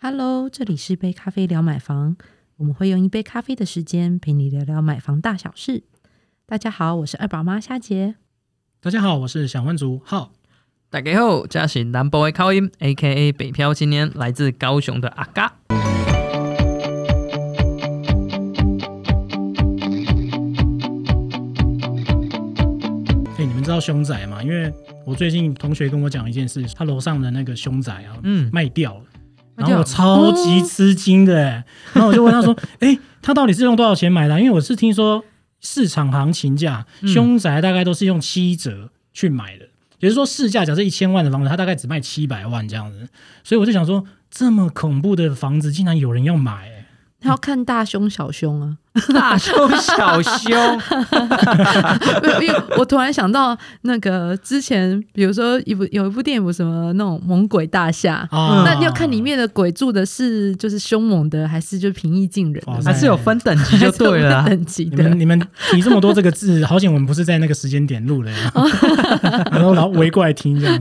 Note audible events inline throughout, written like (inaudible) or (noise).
Hello，这里是杯咖啡聊买房，我们会用一杯咖啡的时间陪你聊聊买房大小事。大家好，我是二宝妈夏杰。大家好，我是小万族浩。大家好，这是南部的口音，A.K.A 北漂青年，来自高雄的阿嘎。哎、你们知道凶宅吗？因为我最近同学跟我讲一件事，他楼上的那个凶宅啊，嗯，卖掉了。然后我超级吃惊的、欸，然后我就问他说：“哎、他到底是用多少钱买的啊、因为我是听说市场行情价，嗯。凶宅大概都是用七折去买的，也就是说市价假设一千万的房子，他大概只卖七百万这样子。所以我就想说，这么恐怖的房子，竟然有人要买、欸，要看大胸小胸啊！大胸小凶，(laughs) 没有因为我突然想到那个之前，比如说一部有一部电影，有什么那种猛鬼大厦，啊那要看里面的鬼住的是就是凶猛的，还是就平易近人的？还是有分等级 (laughs) 就对了等级的你们。你们提这么多这个字，好险我们不是在那个时间点录的，(laughs) 然后然后围过来听这样。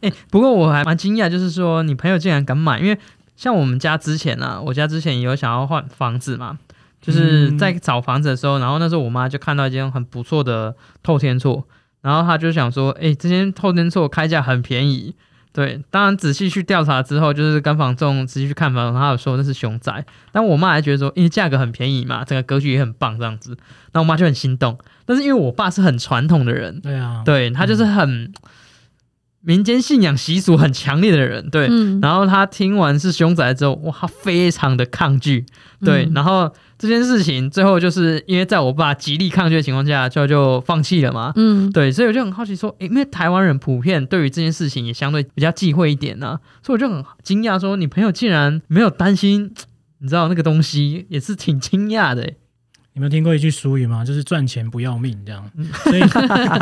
哎、不过我还蛮惊讶，就是说你朋友竟然敢买，因为像我们家之前啊，我家之前也有想要换房子嘛，就是在找房子的时候，然后那时候我妈就看到一间很不错的透天厝，然后她就想说，哎、这间透天厝开价很便宜。对，当然仔细去调查之后，就是跟房仲仔细去看房，他有说那是熊宅，但我妈还觉得说，因为价格很便宜嘛，整个格局也很棒这样子，那我妈就很心动。但是因为我爸是很传统的人，对啊，对他就是很民间信仰习俗很强烈的人，对。嗯，然后他听完是凶宅之后，哇，他非常的抗拒，对。嗯然后这件事情最后就是因为在我爸极力抗拒的情况下，就就放弃了嘛。嗯，对，所以我就很好奇说，诶因为台湾人普遍对于这件事情也相对比较忌讳一点呢、所以我就很惊讶说，你朋友竟然没有担心，你知道那个东西也是挺惊讶的、诶你们听过一句俗语吗？就是赚钱不要命这样。嗯所以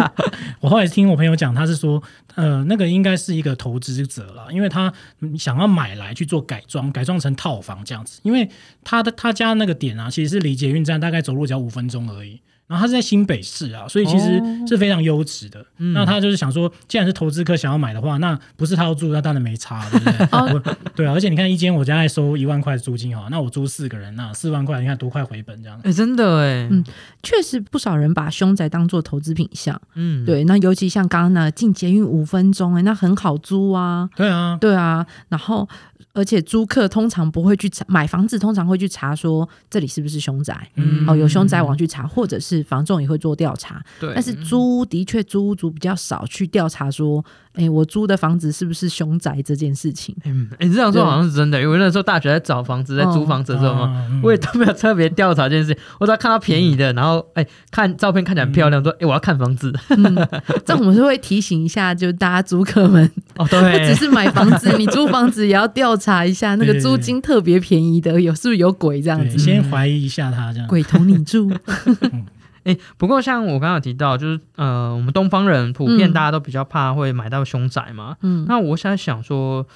(laughs) 我后来听我朋友讲，他是说，呃，那个应该是一个投资者了，因为他嗯想要买来去做改装，改装成套房这样子。因为他的他家那个点啊，其实是离捷运站大概走路只要五分钟而已。然后他是在新北市啊，所以其实哦是非常优质的。嗯那他就是想说，既然是投资客想要买的话，那不是他要住，那当然没差，对不对？哦对啊，而且你看一间我家在收一万块的租金哈，那我租四个人，那四万块，你看多快回本这样。诶真的哎，嗯确实不少人把凶宅当做投资品项。嗯，对，那尤其像刚刚那进捷运五分钟，哎，那很好租啊。对啊，对啊，然后而且租客通常不会去查买房子，通常会去查说这里是不是凶宅。嗯哦，有凶宅网去查，或者是房仲也会做调查，对，但是租屋的确租屋族比较少去调查说，哎，我租的房子是不是凶宅这件事情。嗯，你、这样说好像是真的，因为那时候大学在找房子、在租房子的时候嘛，嗯我也都没有特别调查这件事情，我只要看到便宜的，然后哎、看照片看起来很漂亮，说哎、我要看房子。嗯，这样我们是会提醒一下，就大家租客们，哦，对不只，是买房子，你租房子也要调查一下那个租金特别便宜的，有是不是有鬼这样对，子？先怀疑一下他这样。鬼同你住，(laughs) 哎、不过像我刚刚提到，就是呃，我们东方人普遍嗯大家都比较怕会买到凶宅嘛。嗯，那我想想说，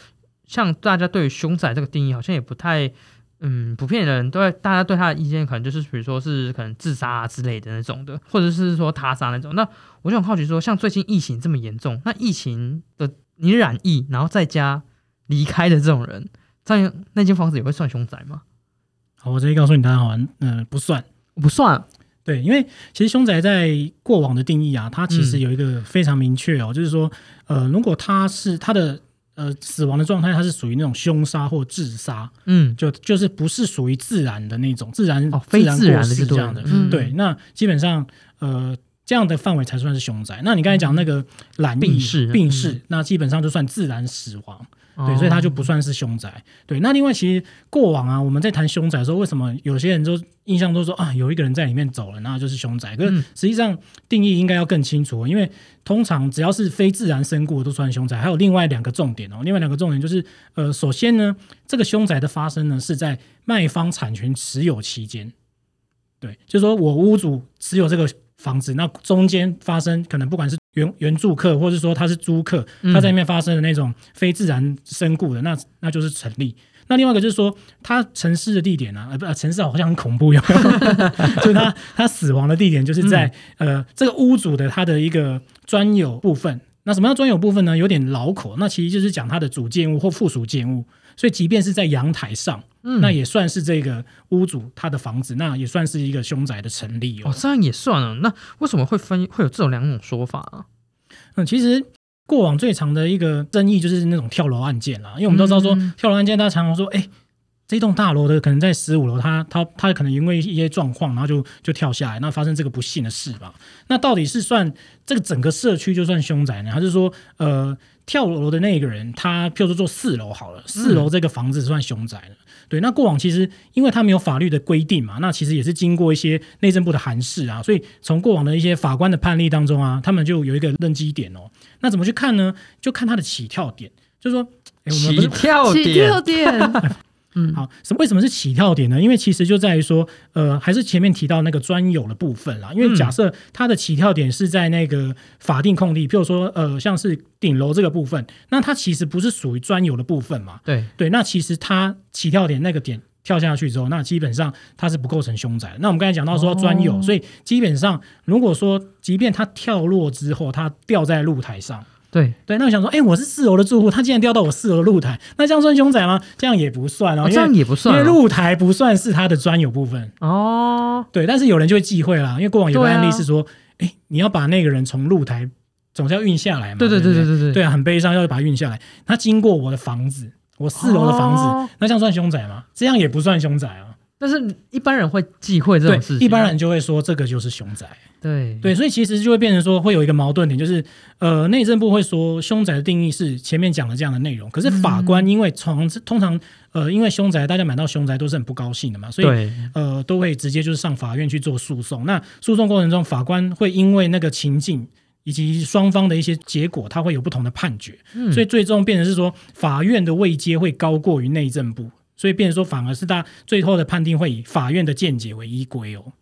像大家对于凶宅这个定义，好像也不太。嗯，普遍的人对大家对他的意见可能就是，比如说是可能自杀啊之类的那种的，或者是说他杀那种。那我就很好奇说，像最近疫情这么严重，那疫情的你染疫，然后在家离开的这种人，这样那间房子也会算凶宅吗？好，我直接告诉你答案好了，嗯、不算。不算，对，因为其实凶宅在过往的定义啊，它其实嗯有一个非常明确哦，就是说，呃，如果他是他的呃死亡的状态，它是属于那种凶杀或自杀，嗯，就就是不是属于自然的那种自然哦，非自然过的这样的。嗯对，那基本上呃这样的范围才算是凶宅。那你刚才讲那个懒病逝病逝，嗯那基本上就算自然死亡。对，哦所以它就不算是凶宅。对，那另外其实过往啊，我们在谈凶宅的时候，为什么有些人都印象都说啊，有一个人在里面走了，那就是凶宅？可是嗯实际上定义应该要更清楚，因为通常只要是非自然身故都算凶宅。还有另外两个重点哦，另外两个重点就是呃，首先呢，这个凶宅的发生呢是在卖方产权持有期间。对，就是说我屋主持有这个房子，那中间发生可能不管是原原住客，或者说他是租客，嗯他在里面发生的那种非自然身故的，那那就是成立。那另外一个就是说，他城市的地点啊，呃，不，呃沉尸好像很恐怖有没有？(laughs) 就是他他死亡的地点就是在、呃这个屋主的他的一个专有部分。那什么叫专有部分呢？有点老口，那其实就是讲他的主建物或附属建物。所以即便是在阳台上，嗯那也算是这个屋主他的房子，那也算是一个凶宅的成立哦。哦，这样也算了。那为什么会分会有这种两种说法啊？嗯，其实过往最长的一个争议就是那种跳楼案件啦，因为我们都知道说、嗯跳楼案件，大家常常说，哎、这栋大楼的可能在十五楼，他他他可能因为一些状况，然后就就跳下来，那发生这个不幸的事吧？那到底是算这个整个社区就算凶宅呢，还是说呃跳楼的那个人他譬如说做四楼好了，四楼这个房子算凶宅呢？对，那过往其实因为他没有法律的规定嘛，那其实也是经过一些内政部的函释啊，所以从过往的一些法官的判例当中啊，他们就有一个认知点哦。那怎么去看呢？就看他的起跳点，就是说，哎，我们不起是起跳点跳点，嗯，好，什么为什么是起跳点呢？因为其实就在于说，呃，还是前面提到那个专有的部分啦。因为假设它的起跳点是在那个法定空地，譬如说，呃，像是顶楼这个部分，那它其实不是属于专有的部分嘛。对，对，那其实它起跳点那个点跳下去之后，那基本上它是不构成凶宅。那我们刚才讲到说专有，哦所以基本上如果说，即便它跳落之后，它掉在露台上。对，对，那我想说，哎、我是四楼的住户，他竟然掉到我四楼的露台，那这样算凶宅吗？这样也不算哦，哦，因为这样也不算哦为露台不算是他的专有部分。哦，对，但是有人就会忌讳啦，因为过往有个案例是说，哎、你要把那个人从露台总是要运下来嘛，对对对不对对对对对啊，很悲伤，要把他运下来。他经过我的房子，我四楼的房子，哦那这样算凶宅吗？这样也不算凶宅啊。但是一般人会忌讳这种事，情，一般人就会说这个就是凶宅。对。对，所以其实就会变成说，会有一个矛盾点，就是呃，内政部会说凶宅的定义是前面讲的这样的内容，可是法官因为从通常呃，因为凶宅大家买到凶宅都是很不高兴的嘛，所以呃，都会直接就是上法院去做诉讼。那诉讼过程中，法官会因为那个情境以及双方的一些结果，他会有不同的判决，嗯。所以最终变成是说，法院的位阶会高过于内政部，所以变成说，反而是他最后的判定会以法院的见解为依归哦。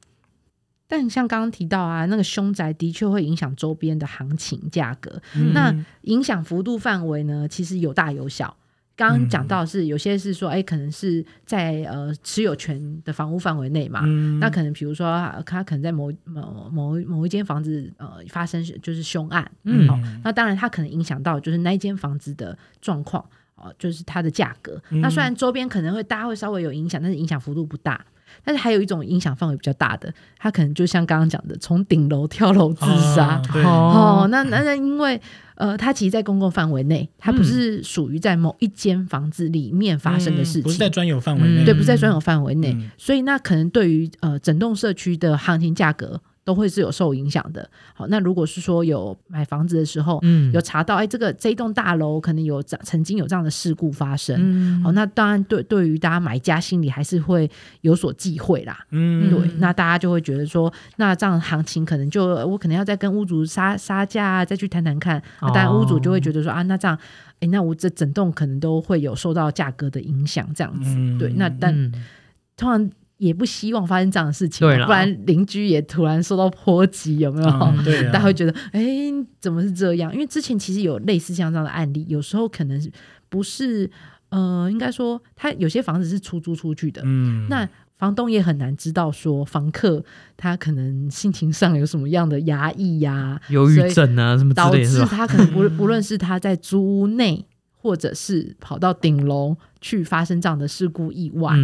但像刚刚提到啊，那个凶宅的确会影响周边的行情价格，嗯。那影响幅度范围呢，其实有大有小。刚刚讲到是，有些是说，哎，可能是在呃持有权的房屋范围内嘛，嗯。那可能比如说啊他可能在某某某某一间房子呃发生就是凶案，嗯。哦、那当然他可能影响到就是那一间房子的状况哦、就是它的价格。嗯那虽然周边可能会大家会稍微有影响，但是影响幅度不大。但是还有一种影响范围比较大的，它可能就像刚刚讲的，从顶楼跳楼自杀。哦哦，那那那因为呃，它其实，在公共范围内，它不嗯是属于在某一间房子里面发生的事情，嗯不是在专有范围内，嗯对，不在专有范围内，嗯所以那可能对于呃整栋社区的行情价格都会是有受影响的。好，那如果是说有买房子的时候，嗯有查到哎，这个这一栋大楼可能有曾经有这样的事故发生。嗯好，那当然对对于大家买家心里还是会有所忌讳啦。嗯，对，那大家就会觉得说，那这样行情可能就我可能要再跟屋主杀杀价啊，再去谈谈看。那当然屋主就会觉得说、啊，那这样，哎，那我这整栋可能都会有受到价格的影响，这样子。嗯对，那但嗯通常也不希望发生这样的事情不然邻居也突然受到波及，有没有？嗯对啊，(laughs) 大家会觉得，哎，怎么是这样？因为之前其实有类似像这样的案例，有时候可能不是，呃，应该说，他有些房子是出租出去的，嗯，那房东也很难知道说房客他可能心情上有什么样的压抑呀、忧郁症啊什么之导？致他可能不不论是他在租屋内，或者是跑到顶楼去发生这样的事故意外，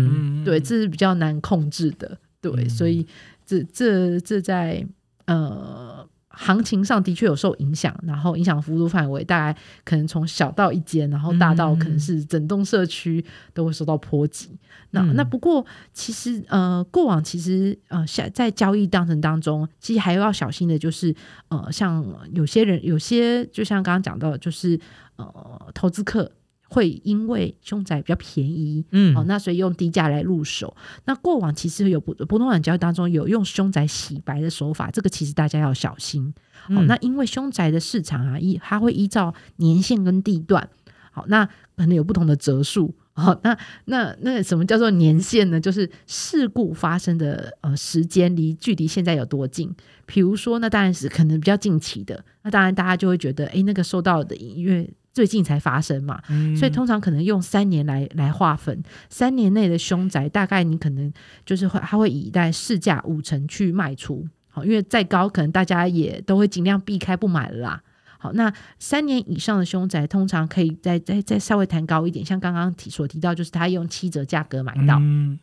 对，这是比较难控制的，对，嗯。所以这这这在呃行情上的确有受影响，然后影响幅度范围大概可能从小到一间，然后大到可能是整栋社区都会受到波及。那嗯那不过其实呃过往其实呃下在交易当程当中，其实还要小心的就是呃像有些人有些就像刚刚讲到，就是呃投资客。会因为凶宅比较便宜，嗯哦，那所以用低价来入手。那过往其实有不不动产交易当中有用凶宅洗白的手法，这个其实大家要小心。好、嗯那因为凶宅的市场啊，依它会依照年限跟地段，好，那可能有不同的折数。好，那那那什么叫做年限呢？就是事故发生的呃时间离距离现在有多近。比如说，那当然是可能比较近期的，那当然大家就会觉得，哎，那个受到的因为最近才发生嘛，嗯所以通常可能用三年来来划分，三年内的凶宅大概你可能就是会它会以在市价五成去卖出，好，因为再高可能大家也都会尽量避开不买了啦。好，那三年以上的凶宅通常可以再再再稍微谈高一点，像刚刚提所提到，就是他用七折价格买到。嗯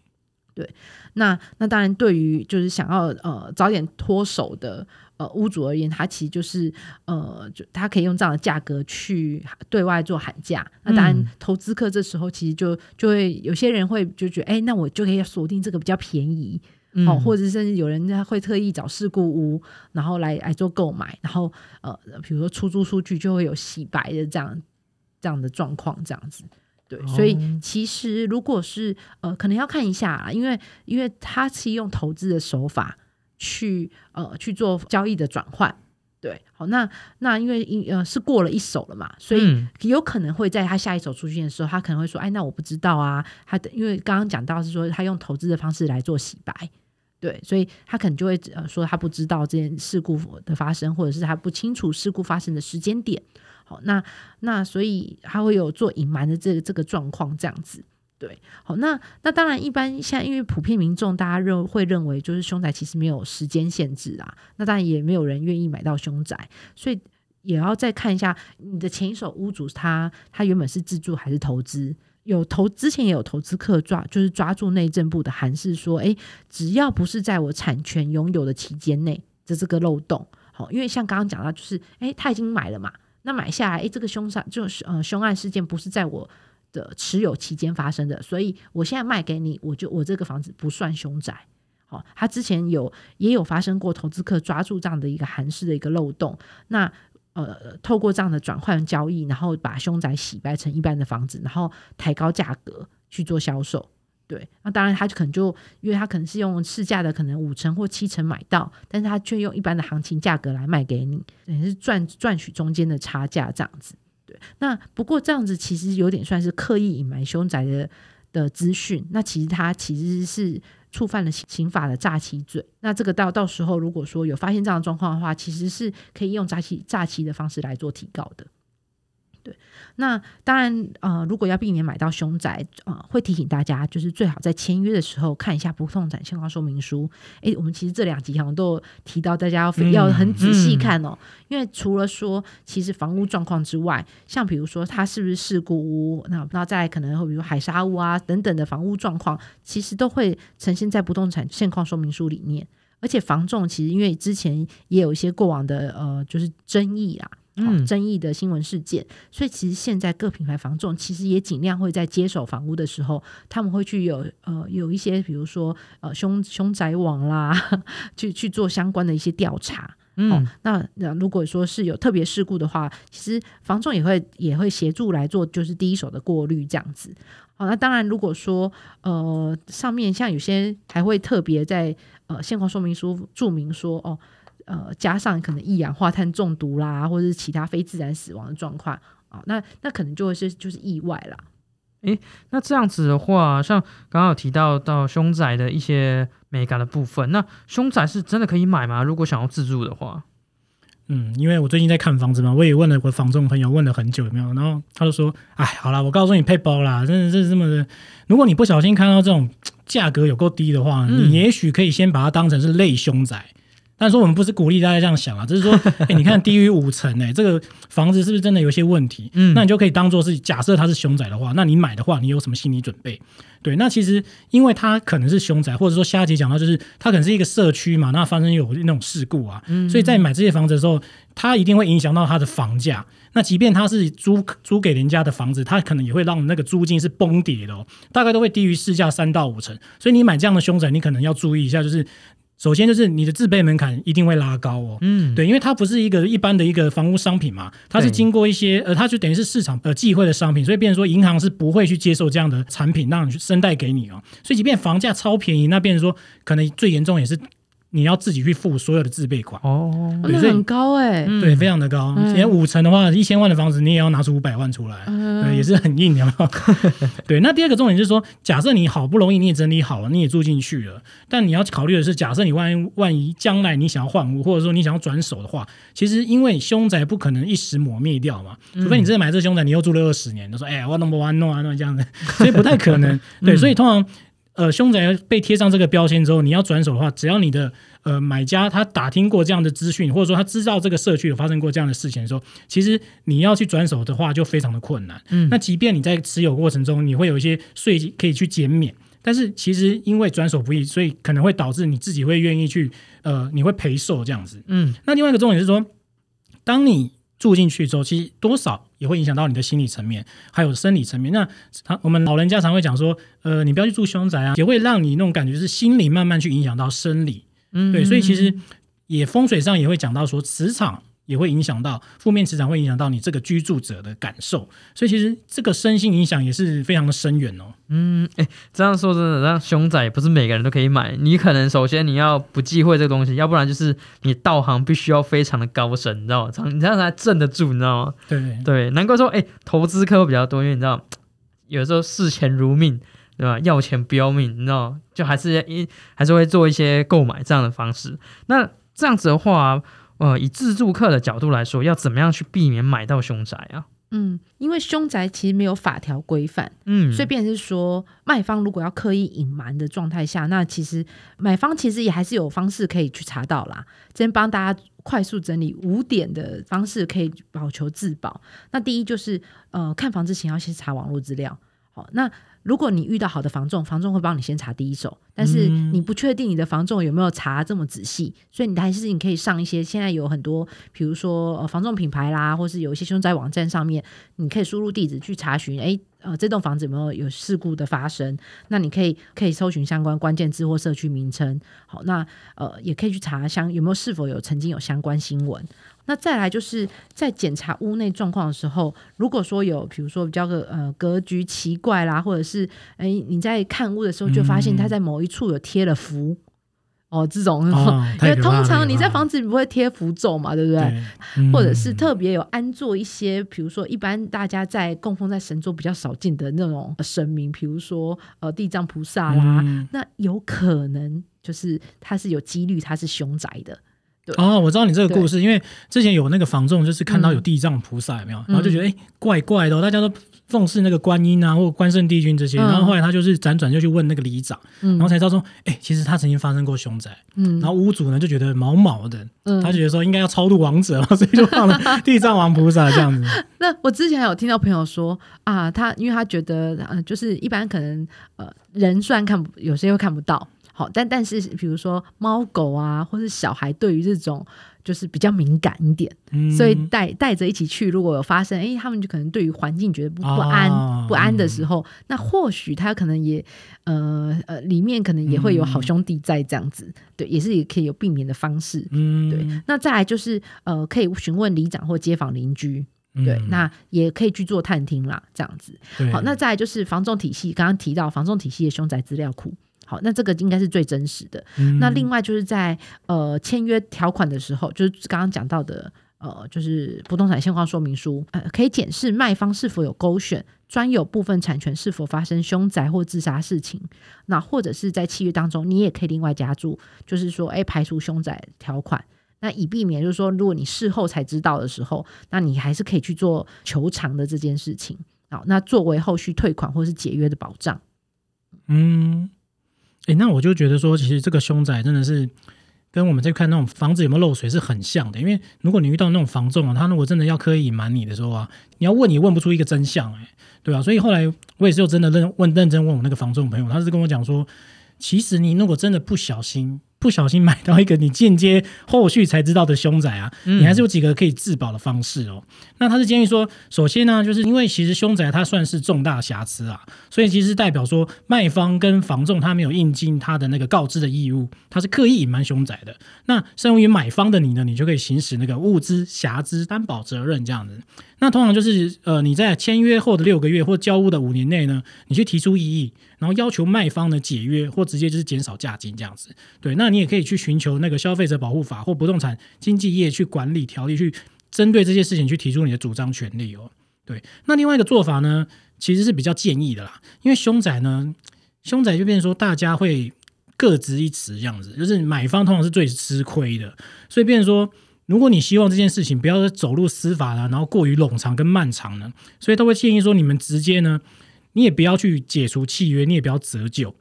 那那当然，对于就是想要呃早点脱手的呃屋主而言，他其实就是呃，就他可以用这样的价格去对外做喊价。那当然嗯，投资客这时候其实就就会有些人会就觉得，哎、那我就可以锁定这个比较便宜。嗯哦，或者甚至有人会特意找事故屋，然后来来做购买，然后呃，比如说出租出去就会有洗白的这样这样的状况，这样子。对，所以哦其实如果是呃，可能要看一下啦，因为因为他是用投资的手法去呃去做交易的转换。对，好，那那因为呃是过了一手了嘛，所以嗯有可能会在他下一手出现的时候，他可能会说：“哎，那我不知道啊。”他的因为刚刚讲到是说他用投资的方式来做洗白，对，所以他可能就会呃说他不知道这件事故的发生，或者是他不清楚事故发生的时间点。好，那那所以他会有做隐瞒的这个这个状况这样子。对，好，那那当然，一般现在因为普遍民众大家认会认为就是凶宅其实没有时间限制啊，那当然也没有人愿意买到凶宅，所以也要再看一下你的前一手屋主他他原本是自住还是投资。有投之前也有投资客抓，就是抓住内政部的函释说，诶，只要不是在我产权拥有的期间内的这个漏洞，好，因为像刚刚讲到，就是诶，他已经买了嘛，那买下来，诶，这个凶杀就是呃凶案事件不是在我的持有期间发生的，所以我现在卖给你，我就我这个房子不算凶宅。好，他之前有也有发生过投资客抓住这样的一个韩式的一个漏洞，那呃透过这样的转换交易，然后把凶宅洗白成一般的房子，然后抬高价格去做销售。对，那当然他就可能就因为他可能是用市价的可能五成或七成买到，但是他却用一般的行情价格来卖给你，等于是赚赚取中间的差价这样子。那不过这样子其实有点算是刻意隐瞒凶宅的的资讯，那其实他其实是触犯了刑刑法的诈欺罪。那这个到到时候如果说有发现这样的状况的话，其实是可以用诈欺诈欺的方式来做提告的。对，那当然，呃，如果要避免买到凶宅，呃，会提醒大家，就是最好在签约的时候看一下不动产现况说明书。诶，我们其实这两集好像都有提到，大家要、嗯要很仔细看哦，因为除了说其实房屋状况之外，像比如说它是不是事故屋，那那再来可能会比如海沙屋啊等等的房屋状况，其实都会呈现在不动产现况说明书里面。而且房仲其实因为之前也有一些过往的呃就是争议啊，好、嗯争议的新闻事件，所以其实现在各品牌房仲其实也尽量会在接手房屋的时候，他们会去有呃有一些比如说呃凶凶宅网啦，(laughs) 去去做相关的一些调查。哦嗯，那那如果说是有特别事故的话，其实房仲也会也会协助来做，就是第一手的过滤这样子。好，那当然，如果说呃上面像有些还会特别在呃现况说明书注明说哦。呃，加上可能一氧化碳中毒啦，或者是其他非自然死亡的状况啊、那那可能就会是就是意外啦。诶那这样子的话，像刚刚有提到到凶宅的一些美感的部分，那凶宅是真的可以买吗？如果想要自住的话，嗯，因为我最近在看房子嘛，我也问了我的房仲朋友，问了很久有没有，然后他就说，哎，好啦，我告诉你配包啦，真的是这么的，如果你不小心看到这种价格有够低的话，嗯你也许可以先把它当成是类凶宅。但是说我们不是鼓励大家这样想啊，(laughs) 只是说，哎、你看低于五成，哎，这个房子是不是真的有一些问题？嗯那你就可以当做是假设它是凶宅的话，那你买的话，你有什么心理准备？对，那其实因为它可能是凶宅，或者说下一集讲到就是它可能是一个社区嘛，那发生有那种事故啊，所以在买这些房子的时候，它一定会影响到它的房价。那即便它是租租给人家的房子，它可能也会让那个租金是崩跌的哦，大概都会低于市价三到五成。所以你买这样的凶宅，你可能要注意一下，就是首先就是你的自备门槛一定会拉高哦。嗯，对，因为它不是一个一般的一个房屋商品嘛，它是经过一些呃，它就等于是市场呃忌讳的商品，所以变成说银行是不会去接受这样的产品让你去生贷给你哦。所以即便房价超便宜，那变成说可能最严重也是你要自己去付所有的自备款。哦，很高哎、嗯对，非常的高。嗯连五成的话，一千万的房子你也要拿出五百万出来，嗯对，也是很硬，有没有？(laughs) 对，那第二个重点就是说，假设你好不容易你也整理好了，你也住进去了，但你要考虑的是，假设你万一万一将来你想要换屋，或者说你想要转手的话，其实因为凶宅不可能一时抹灭掉嘛，除非你真的买这凶宅，你又住了二十年，就说哎，我弄不完弄啊弄这样子，所以不太可能。(laughs) 对，所以通常。呃凶宅被贴上这个标签之后，你要转手的话，只要你的呃买家他打听过这样的资讯，或者说他知道这个社区有发生过这样的事情的时候，其实你要去转手的话就非常的困难。嗯那即便你在持有过程中，你会有一些税可以去减免。但是其实因为转手不易，所以可能会导致你自己会愿意去，呃，你会赔售这样子。嗯那另外一个重点是说，当你住进去之后，其实多少也会影响到你的心理层面，还有生理层面。那他我们老人家常会讲说，呃，你不要去住凶宅啊，也会让你那种感觉是心理慢慢去影响到生理。嗯，对，所以其实也风水上也会讲到说，磁场也会影响到负面磁场，会影响到你这个居住者的感受。所以其实这个身心影响也是非常的深远哦。嗯，哎、这样说真的，让凶宅也不是每个人都可以买。你可能首先你要不忌讳这个东西，要不然就是你道行必须要非常的高深，你知道吗？你这样才镇得住，你知道吗？对对对，难怪说，哎、投资客会比较多，因为你知道，有时候视钱如命，对吧？要钱不要命，你知道，就还是一还是会做一些购买这样的方式。那这样子的话，呃，以自助客的角度来说，要怎么样去避免买到凶宅啊？嗯，因为凶宅其实没有法条规范，嗯，所以变成是说，卖方如果要刻意隐瞒的状态下，那其实买方其实也还是有方式可以去查到啦。这边帮大家快速整理五点的方式可以保求自保。那第一就是呃，看房之前要先查网络资料。好，那如果你遇到好的房仲，房仲会帮你先查第一手，但是嗯你不确定你的房仲有没有查这么仔细，所以你还是你可以上一些现在有很多，比如说呃房仲品牌啦，或是有一些凶宅网站上面，你可以输入地址去查询，诶，呃，这栋房子有没有有事故的发生？那你可以可以搜寻相关关键字或社区名称。好，那呃也可以去查相有没有是否有曾经有相关新闻。那再来就是在检查屋内状况的时候，如果说有比如说比较个呃格局奇怪啦，或者是哎你在看屋的时候就发现它在某一处有贴了符。哦，这种，哦因为通常你在房子里不会贴符咒嘛，对不对？对，嗯或者是特别有安坐一些，比如说一般大家在供奉在神桌比较少见的那种神明，比如说呃地藏菩萨啦，嗯那有可能就是它是有几率它是凶宅的。哦，我知道你这个故事，因为之前有那个房仲，就是看到有地藏菩萨有没有，然后就觉得怪怪的、哦，大家都奉侍那个观音啊，或关圣帝君这些，嗯。然后后来他就是辗转就去问那个里长，嗯。然后才知道说，哎、其实他曾经发生过凶宅，嗯。然后屋主呢就觉得毛毛的，嗯。他就觉得说应该要超度王者嘛，所以就放了 (laughs) 地藏王菩萨这样子。那我之前还有听到朋友说啊，他因为他觉得呃，就是一般可能呃人虽然看不有些会看不到，好，但但是比如说猫狗啊，或是小孩对于这种就是比较敏感一点，嗯，所以带带着一起去，如果有发生，哎，他们就可能对于环境觉得不不安、哦不安的时候，那或许他可能也呃呃里面可能也会有好兄弟在这样子，对，也是也可以有避免的方式。嗯，对，那再来就是呃，可以询问里长或街坊邻居，嗯对，那也可以去做探听啦，这样子。好，那再来就是防重体系，刚刚提到防重体系的凶宅资料库。好，那这个应该是最真实的。嗯那另外就是在呃签约条款的时候，就是刚刚讲到的呃，就是不动产现况说明书，呃，可以检视卖方是否有勾选专有部分产权是否发生凶宅或自杀事情。那或者是在契约当中，你也可以另外加注，就是说，哎，排除凶宅条款。那以避免，就是说，如果你事后才知道的时候，那你还是可以去做求偿的这件事情。好，那作为后续退款或是解约的保障。嗯，哎、那我就觉得说，其实这个凶宅真的是跟我们在看那种房子有没有漏水是很像的。因为如果你遇到那种房仲啊，他如果真的要刻意隐瞒你的时候啊，你要问也问不出一个真相、哎，对啊。所以后来我也是有真的认问认真问我那个房仲朋友，他是跟我讲说，其实你如果真的不小心。不小心买到一个你间接后续才知道的凶宅啊，嗯你还是有几个可以自保的方式哦。那他是建议说，首先呢，就是因为其实凶宅它算是重大瑕疵啊，所以其实代表说卖方跟房仲他没有应尽他的那个告知的义务，他是刻意隐瞒凶宅的。那身为买方的你呢，你就可以行使那个物资瑕疵担保责任这样子。那通常就是呃你在签约后的六个月或交屋的五年内呢，你去提出异议，然后要求卖方呢解约或直接就是减少价金这样子。对，那你也可以去寻求那个消费者保护法或不动产经纪业去管理条例去针对这些事情去提出你的主张权利哦。对，那另外一个做法呢，其实是比较建议的啦，因为凶宅呢，凶宅就变成说大家会各执一词这样子，就是买方通常是最吃亏的，所以变成说。如果你希望这件事情不要走入司法啦，然后过于冗长跟漫长呢，所以都会建议说你们直接呢，你也不要去解除契约，你也不要折旧，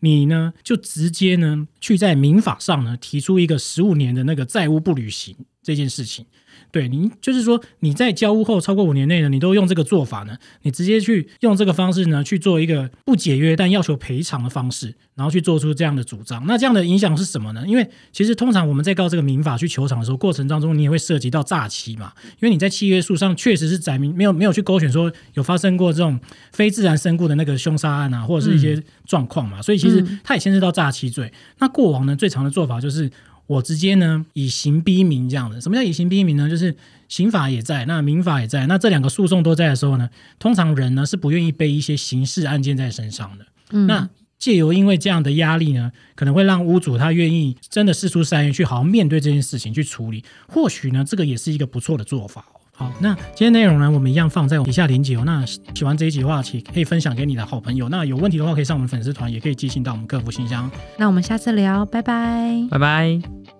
你呢就直接呢去在民法上呢提出一个十五年的那个债务不履行这件事情。对你就是说你在交屋后超过五年内呢，你都用这个做法呢，你直接去用这个方式呢去做一个不解约但要求赔偿的方式，然后去做出这样的主张。那这样的影响是什么呢？因为其实通常我们在告这个民法去求偿的时候，过程当中你也会涉及到诈欺嘛，因为你在契约书上确实是载明没有没有去勾选说有发生过这种非自然身故的那个凶杀案啊，或者是一些状况嘛，所以其实它也牵涉到诈欺罪。那过往呢最常的做法就是。我直接呢以刑逼民这样的，什么叫以刑逼民呢？就是刑法也在，那民法也在，那这两个诉讼都在的时候呢，通常人呢是不愿意背一些刑事案件在身上的。嗯那借由因为这样的压力呢，可能会让屋主他愿意真的事出善意去好好面对这件事情去处理，或许呢这个也是一个不错的做法哦。好，那今天内容呢，我们一样放在底下连接哦。那喜欢这一集的话，请可以分享给你的好朋友。那有问题的话，可以上我们粉丝团，也可以寄信到我们客服信箱。那我们下次聊，拜拜。拜拜。